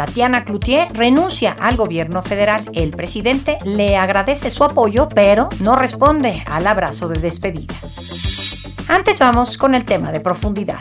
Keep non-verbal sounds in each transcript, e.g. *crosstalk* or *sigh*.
Tatiana Cloutier renuncia al gobierno federal. El presidente le agradece su apoyo, pero no responde al abrazo de despedida. Antes vamos con el tema de profundidad.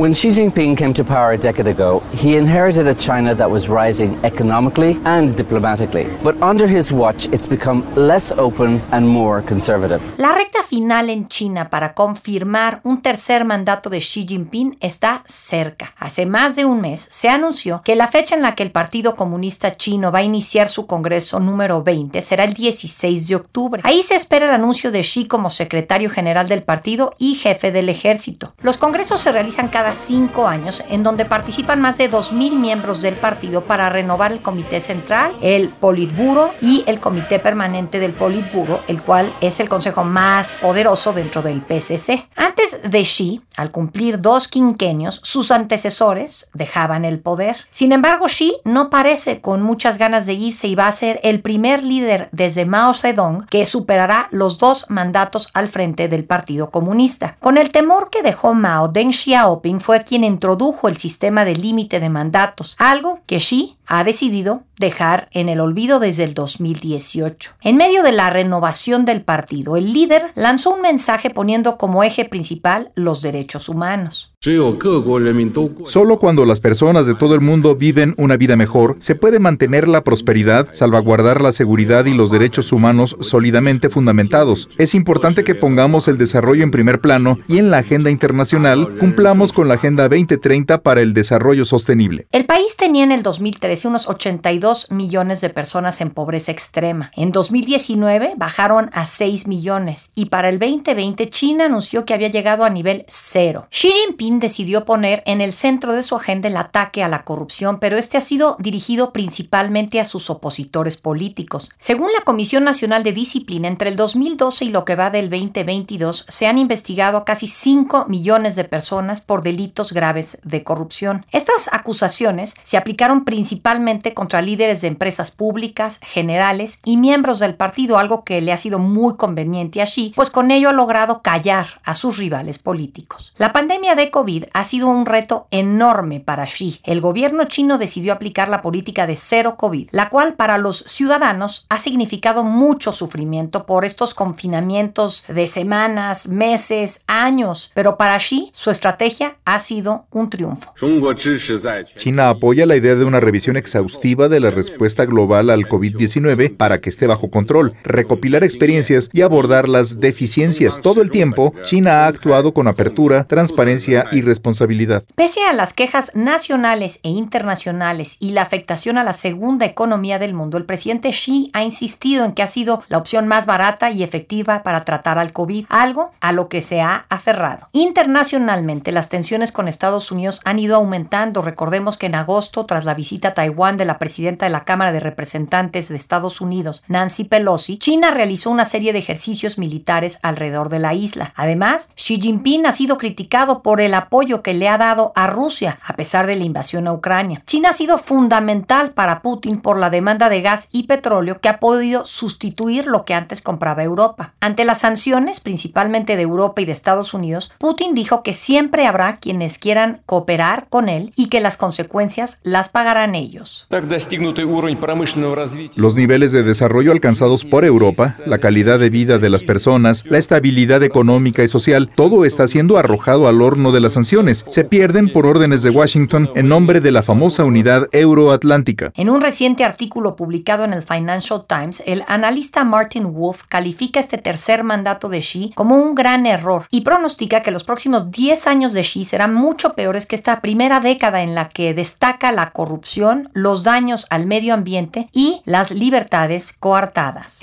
When Xi Jinping came to power a decade ago, he inherited a China that was rising economically and diplomatically. But under his watch, it's become less open and more conservative. La recta final en China para confirmar un tercer mandato de Xi Jinping está cerca. Hace más de un mes se anunció que la fecha en la que el Partido Comunista Chino va a iniciar su Congreso número 20 será el 16 de octubre. Ahí se espera el anuncio de Xi como secretario general del partido y jefe del ejército. Los congresos se realizan cada cinco años, en donde participan más de 2.000 miembros del partido para renovar el Comité Central, el Politburo y el Comité Permanente del Politburo, el cual es el consejo más poderoso dentro del PCC. Antes de Xi, al cumplir dos quinquenios, sus antecesores dejaban el poder. Sin embargo, Xi no parece con muchas ganas de irse y va a ser el primer líder desde Mao Zedong que superará los dos mandatos al frente del Partido Comunista. Con el temor que dejó Mao, Deng Xiaoping fue quien introdujo el sistema de límite de mandatos, algo que Xi ha decidido dejar en el olvido desde el 2018. En medio de la renovación del partido, el líder lanzó un mensaje poniendo como eje principal los derechos humanos. Solo cuando las personas de todo el mundo viven una vida mejor, se puede mantener la prosperidad, salvaguardar la seguridad y los derechos humanos sólidamente fundamentados. Es importante que pongamos el desarrollo en primer plano y en la agenda internacional cumplamos con la Agenda 2030 para el Desarrollo Sostenible. El país tenía en el 2013 unos 82 millones de personas en pobreza extrema. En 2019 bajaron a 6 millones y para el 2020 China anunció que había llegado a nivel cero. Xi Jinping decidió poner en el centro de su agenda el ataque a la corrupción, pero este ha sido dirigido principalmente a sus opositores políticos. Según la Comisión Nacional de Disciplina, entre el 2012 y lo que va del 2022 se han investigado casi 5 millones de personas por delitos graves de corrupción. Estas acusaciones se aplicaron principalmente contra líderes de empresas públicas, generales y miembros del partido, algo que le ha sido muy conveniente a Xi, pues con ello ha logrado callar a sus rivales políticos. La pandemia de COVID ha sido un reto enorme para Xi. El gobierno chino decidió aplicar la política de cero COVID, la cual para los ciudadanos ha significado mucho sufrimiento por estos confinamientos de semanas, meses, años, pero para Xi su estrategia ha sido un triunfo. China apoya la idea de una revisión exhaustiva de la respuesta global al COVID-19 para que esté bajo control, recopilar experiencias y abordar las deficiencias. Todo el tiempo, China ha actuado con apertura, transparencia y responsabilidad. Pese a las quejas nacionales e internacionales y la afectación a la segunda economía del mundo, el presidente Xi ha insistido en que ha sido la opción más barata y efectiva para tratar al COVID, algo a lo que se ha aferrado. Internacionalmente, las tensiones con Estados Unidos han ido aumentando. Recordemos que en agosto, tras la visita a Taiwán de la presidenta de la Cámara de Representantes de Estados Unidos, Nancy Pelosi, China realizó una serie de ejercicios militares alrededor de la isla. Además, Xi Jinping ha sido criticado por el apoyo que le ha dado a Rusia a pesar de la invasión a Ucrania. China ha sido fundamental para Putin por la demanda de gas y petróleo que ha podido sustituir lo que antes compraba Europa. Ante las sanciones, principalmente de Europa y de Estados Unidos, Putin dijo que siempre habrá quienes quieran cooperar con él y que las consecuencias las pagarán ellos. Los niveles de desarrollo alcanzados por Europa, la calidad de vida de las personas, la estabilidad económica y social, todo está siendo arrojado al horno de las sanciones. Se pierden por órdenes de Washington en nombre de la famosa unidad euroatlántica. En un reciente artículo publicado en el Financial Times, el analista Martin Wolf califica este tercer mandato de Xi como un gran error y pronostica que los próximos 10 años de Xi serán mucho peores que esta primera década en la que destaca la corrupción, los daños al medio ambiente y las libertades coartadas.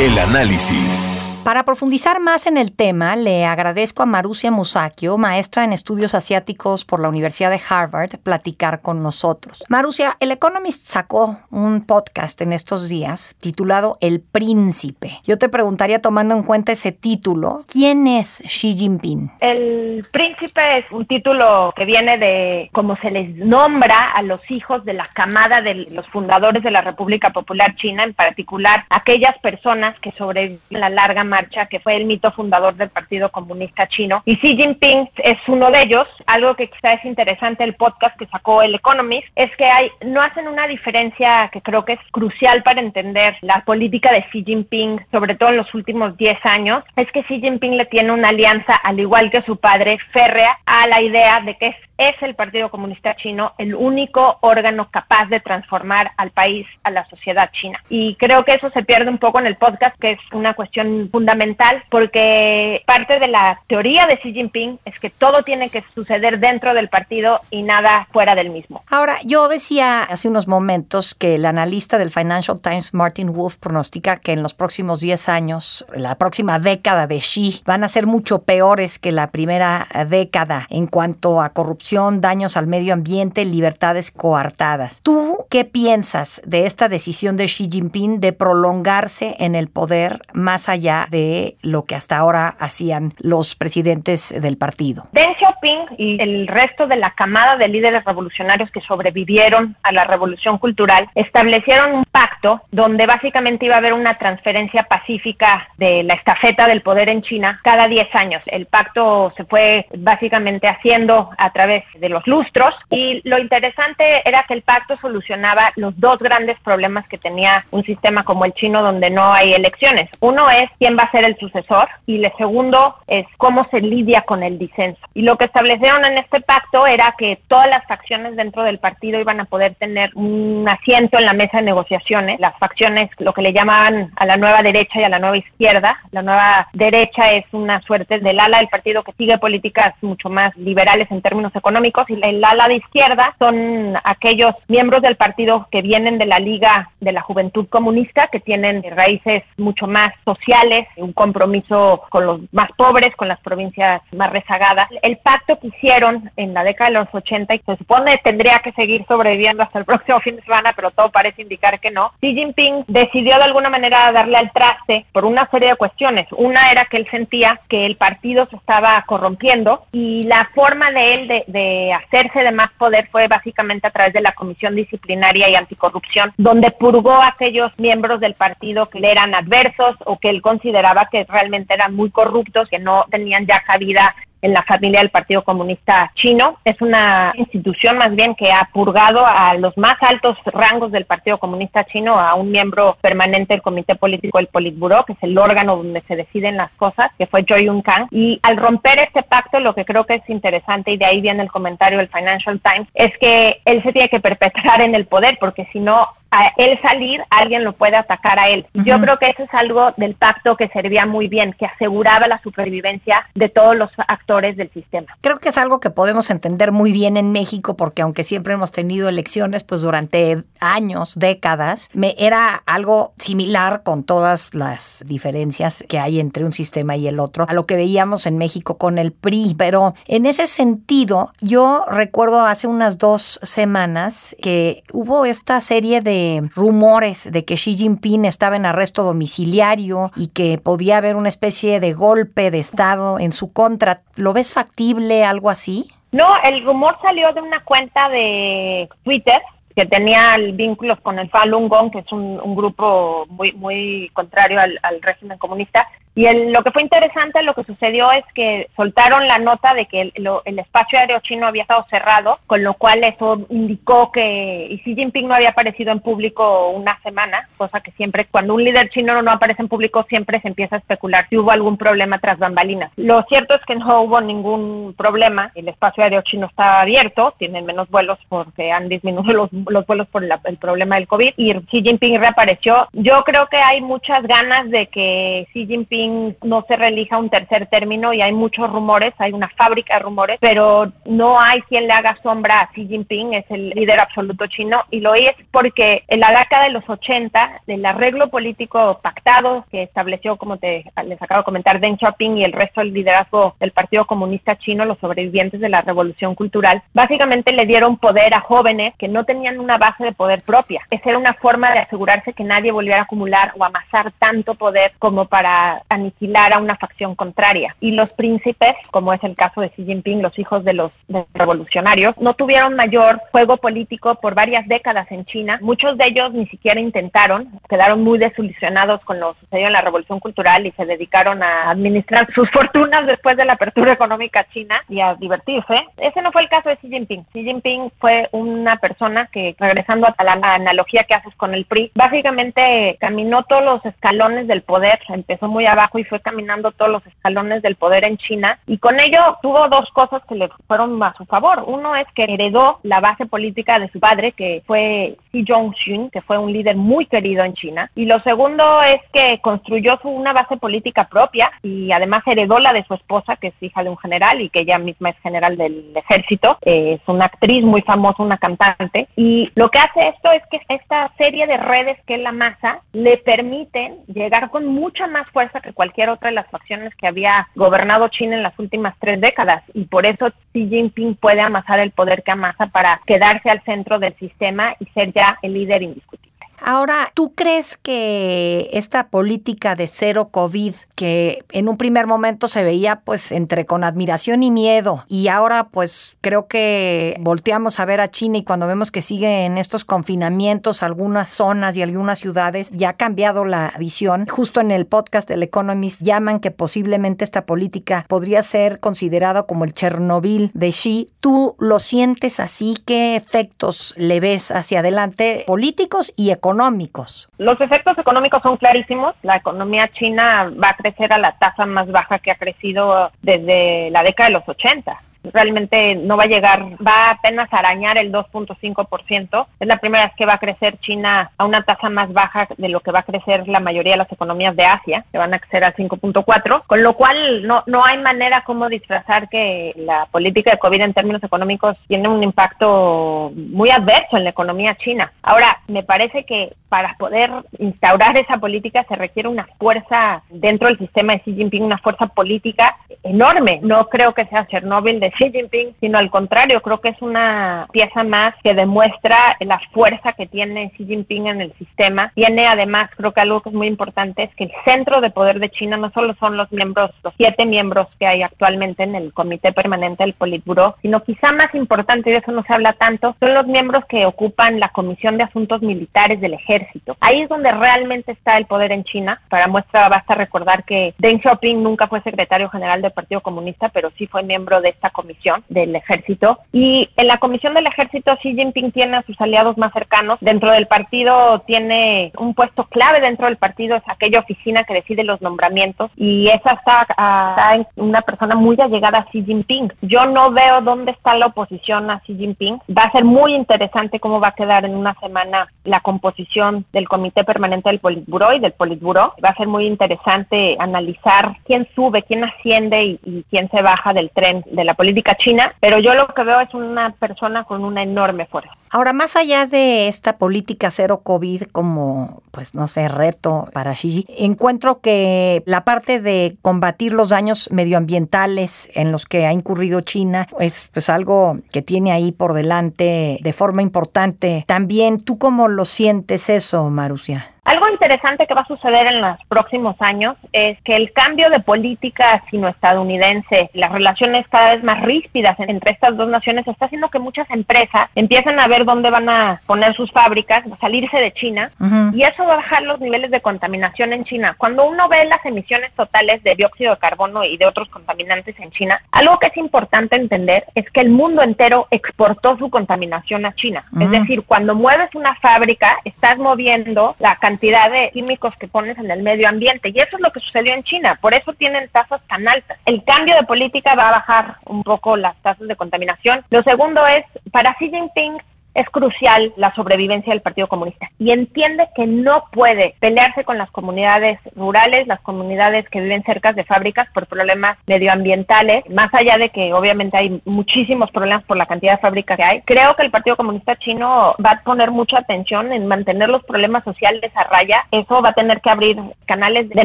El análisis. Para profundizar más en el tema, le agradezco a Marusia Musakio, maestra en estudios asiáticos por la Universidad de Harvard, platicar con nosotros. Marusia, el Economist sacó un podcast en estos días titulado El Príncipe. Yo te preguntaría, tomando en cuenta ese título, ¿quién es Xi Jinping? El Príncipe es un título que viene de cómo se les nombra a los hijos de la camada de los fundadores de la República Popular China, en particular aquellas personas que sobreviven la larga que fue el mito fundador del Partido Comunista Chino. Y Xi Jinping es uno de ellos. Algo que quizá es interesante el podcast que sacó el Economist es que hay, no hacen una diferencia que creo que es crucial para entender la política de Xi Jinping, sobre todo en los últimos 10 años, es que Xi Jinping le tiene una alianza, al igual que su padre, férrea a la idea de que es es el Partido Comunista Chino el único órgano capaz de transformar al país, a la sociedad china. Y creo que eso se pierde un poco en el podcast, que es una cuestión fundamental, porque parte de la teoría de Xi Jinping es que todo tiene que suceder dentro del partido y nada fuera del mismo. Ahora, yo decía hace unos momentos que el analista del Financial Times, Martin Wolf, pronostica que en los próximos 10 años, la próxima década de Xi, van a ser mucho peores que la primera década en cuanto a corrupción daños al medio ambiente, libertades coartadas. ¿Tú qué piensas de esta decisión de Xi Jinping de prolongarse en el poder más allá de lo que hasta ahora hacían los presidentes del partido? Deng Xiaoping y el resto de la camada de líderes revolucionarios que sobrevivieron a la revolución cultural establecieron un pacto donde básicamente iba a haber una transferencia pacífica de la estafeta del poder en China cada 10 años. El pacto se fue básicamente haciendo a través de los lustros y lo interesante era que el pacto solucionaba los dos grandes problemas que tenía un sistema como el chino donde no hay elecciones. Uno es quién va a ser el sucesor y el segundo es cómo se lidia con el disenso. Y lo que establecieron en este pacto era que todas las facciones dentro del partido iban a poder tener un asiento en la mesa de negociaciones. Las facciones, lo que le llamaban a la nueva derecha y a la nueva izquierda. La nueva derecha es una suerte del ala del partido que sigue políticas mucho más liberales en términos económicos económicos y el ala de izquierda son aquellos miembros del partido que vienen de la Liga de la Juventud Comunista, que tienen raíces mucho más sociales, un compromiso con los más pobres, con las provincias más rezagadas. El pacto que hicieron en la década de los 80 y se supone tendría que seguir sobreviviendo hasta el *laughs* próximo fin de semana, pero todo parece indicar que no. Xi Jinping decidió de alguna manera darle al traste por una serie de cuestiones. Una era que él sentía que el partido se estaba corrompiendo y la forma de él de de hacerse de más poder fue básicamente a través de la Comisión Disciplinaria y Anticorrupción, donde purgó a aquellos miembros del partido que le eran adversos o que él consideraba que realmente eran muy corruptos, que no tenían ya cabida en la familia del Partido Comunista Chino. Es una institución más bien que ha purgado a los más altos rangos del Partido Comunista Chino, a un miembro permanente del Comité Político del Politburo, que es el órgano donde se deciden las cosas, que fue Choi Yun-kang. Y al romper este pacto, lo que creo que es interesante, y de ahí viene el comentario del Financial Times, es que él se tiene que perpetrar en el poder, porque si no, a él salir, alguien lo puede atacar a él. Yo creo que eso es algo del pacto que servía muy bien, que aseguraba la supervivencia de todos los actores del sistema. Creo que es algo que podemos entender muy bien en México, porque aunque siempre hemos tenido elecciones, pues durante años, décadas, me era algo similar con todas las diferencias que hay entre un sistema y el otro, a lo que veíamos en México con el PRI. Pero en ese sentido, yo recuerdo hace unas dos semanas que hubo esta serie de rumores de que Xi Jinping estaba en arresto domiciliario y que podía haber una especie de golpe de Estado en su contra. ¿Lo ves factible, algo así? No, el rumor salió de una cuenta de Twitter que tenía vínculos con el Falun Gong, que es un, grupo muy muy contrario al, régimen comunista. Y lo que fue interesante, lo que sucedió es que soltaron la nota de que el, espacio aéreo chino había estado cerrado, con lo cual eso indicó que Xi Jinping no había aparecido en público una semana, cosa que siempre, cuando un líder chino no aparece en público, siempre se empieza a especular si hubo algún problema tras bambalinas. Lo cierto es que no hubo ningún problema, el espacio aéreo chino está abierto, tienen menos vuelos porque han disminuido los los vuelos por el problema del COVID y Xi Jinping reapareció. Yo creo que hay muchas ganas de que Xi Jinping no se relija un tercer término y hay muchos rumores, hay una fábrica de rumores, pero no hay quien le haga sombra a Xi Jinping, es el líder absoluto chino y lo es porque en la década de los 80, el arreglo político pactado que estableció, como te les acabo de comentar, Deng Xiaoping y el resto del liderazgo del Partido Comunista Chino, los sobrevivientes de la Revolución Cultural, básicamente le dieron poder a jóvenes que no tenían una base de poder propia. Esa era una forma de asegurarse que nadie volviera a acumular o amasar tanto poder como para aniquilar a una facción contraria. Y los príncipes, como es el caso de Xi Jinping, los hijos de los, revolucionarios, no tuvieron mayor juego político por varias décadas en China. Muchos de ellos ni siquiera intentaron, quedaron muy desilusionados con lo sucedido en la Revolución Cultural y se dedicaron a administrar sus fortunas después de la apertura económica china y a divertirse. Ese no fue el caso de Xi Jinping. Xi Jinping fue una persona que, regresando a la analogía que haces con el PRI, básicamente caminó todos los escalones del poder, empezó muy abajo y fue caminando todos los escalones del poder en China y con ello tuvo dos cosas que le fueron a su favor. Uno es que heredó la base política de su padre, que fue Xi Jong-un, que fue un líder muy querido en China. Y lo segundo es que construyó una base política propia y además heredó la de su esposa, que es hija de un general y que ella misma es general del ejército. Es una actriz muy famosa, una cantante. Lo que hace esto es que esta serie de redes que es la masa le permiten llegar con mucha más fuerza que cualquier otra de las facciones que había gobernado China en las últimas tres décadas. Y por eso Xi Jinping puede amasar el poder que amasa para quedarse al centro del sistema y ser ya el líder indiscutible. Ahora, ¿tú crees que esta política de cero COVID, que en un primer momento se veía pues entre con admiración y miedo, y ahora pues creo que volteamos a ver a China y cuando vemos que sigue en estos confinamientos algunas zonas y algunas ciudades, ya ha cambiado la visión. Justo en el podcast del Economist llaman que posiblemente esta política podría ser considerada como el Chernobyl de Xi. ¿Tú lo sientes así? ¿Qué efectos le ves hacia adelante políticos y económicos? Los efectos económicos son clarísimos. La economía china va a crecer a la tasa más baja que ha crecido desde la década de los 80 realmente no va a llegar, va apenas a arañar el 2.5%. Es la primera vez que va a crecer China a una tasa más baja de lo que va a crecer la mayoría de las economías de Asia, que van a crecer al 5.4, con lo cual no, no hay manera como disfrazar que la política de COVID en términos económicos tiene un impacto muy adverso en la economía china. Ahora, me parece que para poder instaurar esa política se requiere una fuerza dentro del sistema de Xi Jinping, una fuerza política enorme. No creo que sea Chernobyl de Xi Jinping, sino al contrario, creo que es una pieza más que demuestra la fuerza que tiene Xi Jinping en el sistema. Tiene además, creo que algo que es muy importante es que el centro de poder de China no solo son los miembros, los siete miembros que hay actualmente en el Comité Permanente del Politburo, sino quizá más importante, y de eso no se habla tanto, son los miembros que ocupan la Comisión de Asuntos Militares del Ejército. Ahí es donde realmente está el poder en China. Para muestra basta recordar que Deng Xiaoping nunca fue secretario general del Partido Comunista, pero sí fue miembro de esta comisión del ejército y en la comisión del ejército Xi Jinping tiene a sus aliados más cercanos. Dentro del partido tiene un puesto clave dentro del partido, es aquella oficina que decide los nombramientos y esa está, está en una persona muy allegada a Xi Jinping. Yo no veo dónde está la oposición a Xi Jinping. Va a ser muy interesante cómo va a quedar en una semana la composición del Comité Permanente del Politburo y del Politburo. Va a ser muy interesante analizar quién sube, quién asciende y, y quién se baja del tren de la política china, pero yo lo que veo es una persona con una enorme fuerza. Ahora, más allá de esta política cero COVID como, pues no sé, reto para Xi, encuentro que la parte de combatir los daños medioambientales en los que ha incurrido China es pues algo que tiene ahí por delante de forma importante. También, ¿tú cómo lo sientes eso, Marusia? Algo interesante que va a suceder en los próximos años es que el cambio de política sino-estadounidense, las relaciones cada vez más ríspidas entre estas dos naciones, está haciendo que muchas empresas empiecen a ver dónde van a poner sus fábricas, salirse de China, y eso va a bajar los niveles de contaminación en China. Cuando uno ve las emisiones totales de dióxido de carbono y de otros contaminantes en China, algo que es importante entender es que el mundo entero exportó su contaminación a China. Es decir, cuando mueves una fábrica, estás moviendo la cantidad cantidad de químicos que pones en el medio ambiente. Y eso es lo que sucedió en China. Por eso tienen tasas tan altas. El cambio de política va a bajar un poco las tasas de contaminación. Lo segundo es, para Xi Jinping, es crucial la sobrevivencia del Partido Comunista y entiende que no puede pelearse con las comunidades rurales, las comunidades que viven cerca de fábricas por problemas medioambientales, más allá de que obviamente hay muchísimos problemas por la cantidad de fábricas que hay. Creo que el Partido Comunista Chino va a poner mucha atención en mantener los problemas sociales a raya. Eso va a tener que abrir canales de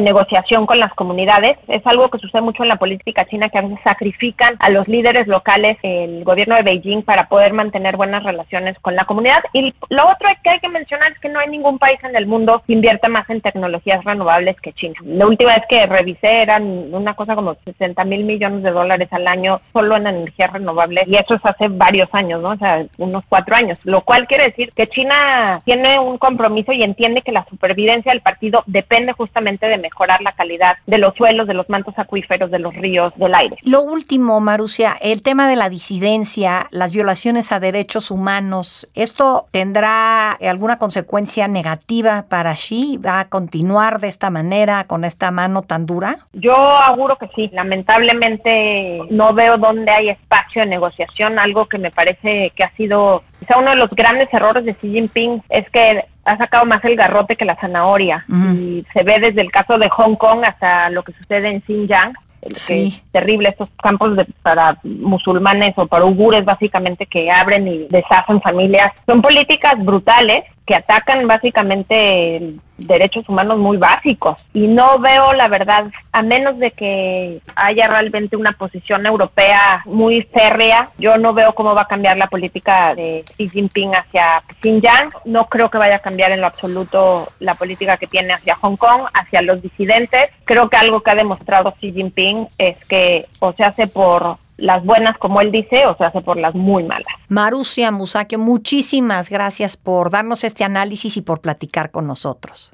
negociación con las comunidades. Es algo que sucede mucho en la política china que a veces sacrifican a los líderes locales, el gobierno de Beijing, para poder mantener buenas relaciones con la comunidad. Y lo otro que hay que mencionar es que no hay ningún país en el mundo que invierta más en tecnologías renovables que China. La última vez que revisé eran una cosa como 60 mil millones de dólares al año solo en energías renovables y eso es hace varios años, ¿no? O sea, unos cuatro años, lo cual quiere decir que China tiene un compromiso y entiende que la supervivencia del partido depende justamente de mejorar la calidad de los suelos, de los mantos acuíferos, de los ríos, del aire. Lo último, Marucia, el tema de la disidencia, las violaciones a derechos humanos, ¿esto tendrá alguna consecuencia negativa para Xi? ¿Va a continuar de esta manera, con esta mano tan dura? Yo auguro que sí. Lamentablemente no veo dónde hay espacio de negociación, algo que me parece que ha sido quizá uno de los grandes errores de Xi Jinping es que ha sacado más el garrote que la zanahoria y se ve desde el caso de Hong Kong hasta lo que sucede en Xinjiang es terrible, estos campos de, para musulmanes o para uigures básicamente que abren y deshacen familias. Son políticas brutales que atacan básicamente derechos humanos muy básicos. Y no veo la verdad a menos de que haya realmente una posición europea muy férrea yo no veo cómo va a cambiar la política de Xi Jinping hacia Xinjiang. No creo que vaya a cambiar en lo absoluto la política que tiene hacia Hong Kong hacia los disidentes. Creo que algo que ha demostrado Xi Jinping es que o se hace por las buenas, como él dice, o se hace por las muy malas. Marusia Musakio, muchísimas gracias por darnos este análisis y por platicar con nosotros.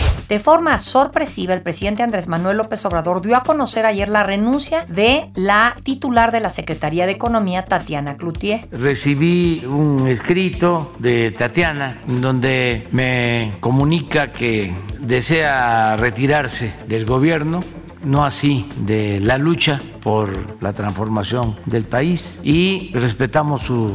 De forma sorpresiva, el presidente Andrés Manuel López Obrador dio a conocer ayer la renuncia de la titular de la Secretaría de Economía, Tatiana Cloutier. Recibí un escrito de Tatiana donde me comunica que desea retirarse del gobierno no así de la lucha por la transformación del país y respetamos su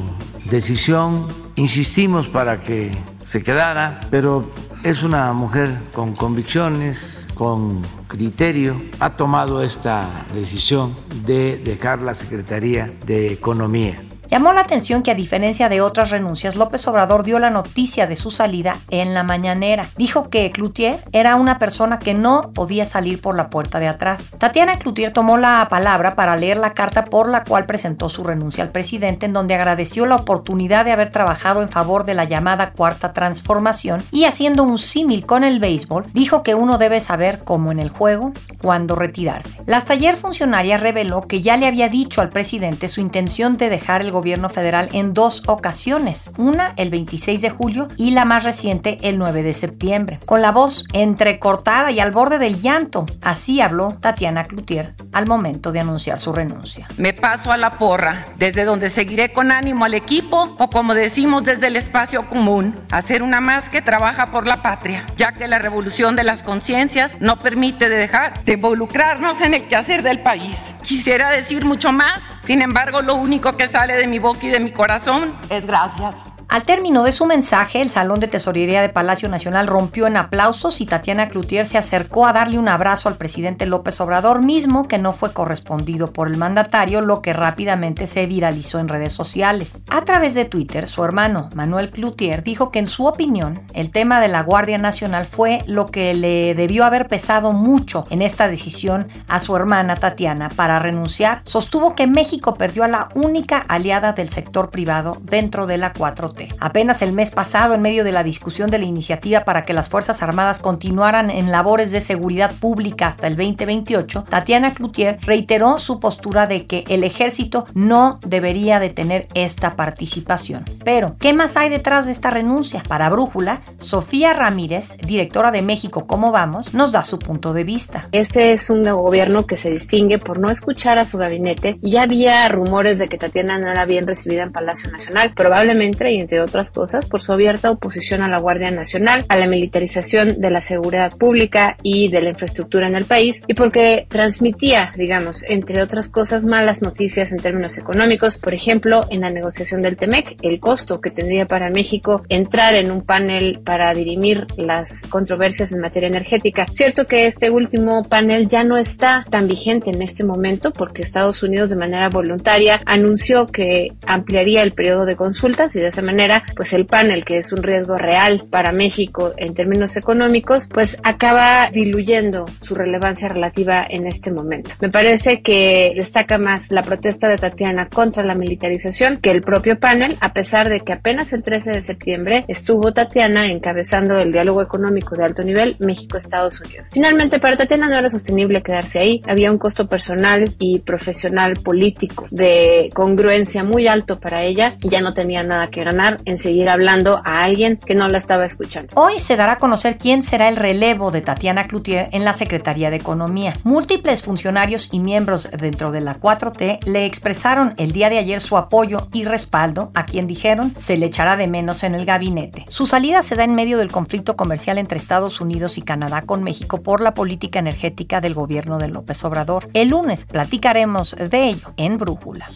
decisión, insistimos para que se quedara, pero es una mujer con convicciones, con criterio. Ha tomado esta decisión de dejar la Secretaría de Economía. Llamó la atención que a diferencia de otras renuncias, López Obrador dio la noticia de su salida en la mañanera. Dijo que Cloutier era una persona que no podía salir por la puerta de atrás. Tatiana Cloutier tomó la palabra para leer la carta por la cual presentó su renuncia al presidente, en donde agradeció la oportunidad de haber trabajado en favor de la llamada cuarta transformación y haciendo un símil con el béisbol, dijo que uno debe saber, como en el juego, cuándo retirarse. La taller funcionaria reveló que ya le había dicho al presidente su intención de dejar el gobierno federal en dos ocasiones, una el 26 de julio y la más reciente el 9 de septiembre. Con la voz entrecortada y al borde del llanto, así habló Tatiana Cloutier al momento de anunciar su renuncia. Me paso a la porra, desde donde seguiré con ánimo al equipo o como decimos desde el espacio común, hacer una más que trabaja por la patria, ya que la revolución de las conciencias no permite de dejar de involucrarnos en el quehacer del país. Quisiera decir mucho más, sin embargo lo único que sale de mi boca y de mi corazón es gracias. Al término de su mensaje, el Salón de Tesorería de Palacio Nacional rompió en aplausos y Tatiana Cloutier se acercó a darle un abrazo al presidente López Obrador mismo que no fue correspondido por el mandatario, lo que rápidamente se viralizó en redes sociales. A través de Twitter, su hermano Manuel Cloutier dijo que en su opinión el tema de la Guardia Nacional fue lo que le debió haber pesado mucho en esta decisión a su hermana Tatiana para renunciar. Sostuvo que México perdió a la única aliada del sector privado dentro de la 4T. Apenas el mes pasado, en medio de la discusión de la iniciativa para que las Fuerzas Armadas continuaran en labores de seguridad pública hasta el 2028, Tatiana Cloutier reiteró su postura de que el ejército no debería de tener esta participación. Pero, ¿qué más hay detrás de esta renuncia? Para Brújula, Sofía Ramírez, directora de México ¿Cómo vamos?, nos da su punto de vista. Este es un gobierno que se distingue por no escuchar a su gabinete. Ya había rumores de que Tatiana no era bien recibida en Palacio Nacional, probablemente y entre otras cosas por su abierta oposición a la Guardia Nacional, a la militarización de la seguridad pública y de la infraestructura en el país y porque transmitía, digamos, entre otras cosas, malas noticias en términos económicos, por ejemplo, en la negociación del TEMEC, el costo que tendría para México entrar en un panel para dirimir las controversias en materia energética. Cierto que este último panel ya no está tan vigente en este momento porque Estados Unidos de manera voluntaria anunció que ampliaría el periodo de consultas y de esa manera pues el panel que es un riesgo real para México en términos económicos pues acaba diluyendo su relevancia relativa en este momento. Me parece que destaca más la protesta de Tatiana contra la militarización que el propio panel a pesar de que apenas el 13 de septiembre estuvo Tatiana encabezando el diálogo económico de alto nivel México-Estados Unidos. Finalmente para Tatiana no era sostenible quedarse ahí, había un costo personal y profesional político de congruencia muy alto para ella y ya no tenía nada que ganar en seguir hablando a alguien que no la estaba escuchando. Hoy se dará a conocer quién será el relevo de Tatiana Cloutier en la Secretaría de Economía. Múltiples funcionarios y miembros dentro de la 4T le expresaron el día de ayer su apoyo y respaldo a quien dijeron se le echará de menos en el gabinete. Su salida se da en medio del conflicto comercial entre Estados Unidos y Canadá con México por la política energética del gobierno de López Obrador. El lunes platicaremos de ello en Brújula.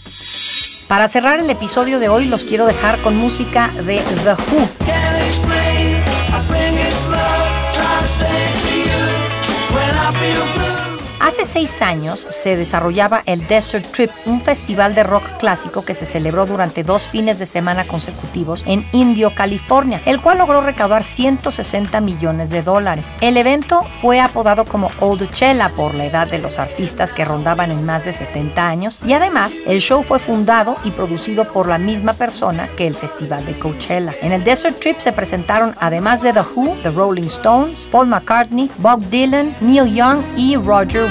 Para cerrar el episodio de hoy los quiero dejar con música de The Who. Hace seis años se desarrollaba el Desert Trip, un festival de rock clásico que se celebró durante dos fines de semana consecutivos en Indio, California, el cual logró recaudar 160 millones de dólares. El evento fue apodado como Chela por la edad de los artistas que rondaban en más de 70 años y además el show fue fundado y producido por la misma persona que el festival de Coachella. En el Desert Trip se presentaron además de The Who, The Rolling Stones, Paul McCartney, Bob Dylan, Neil Young y Roger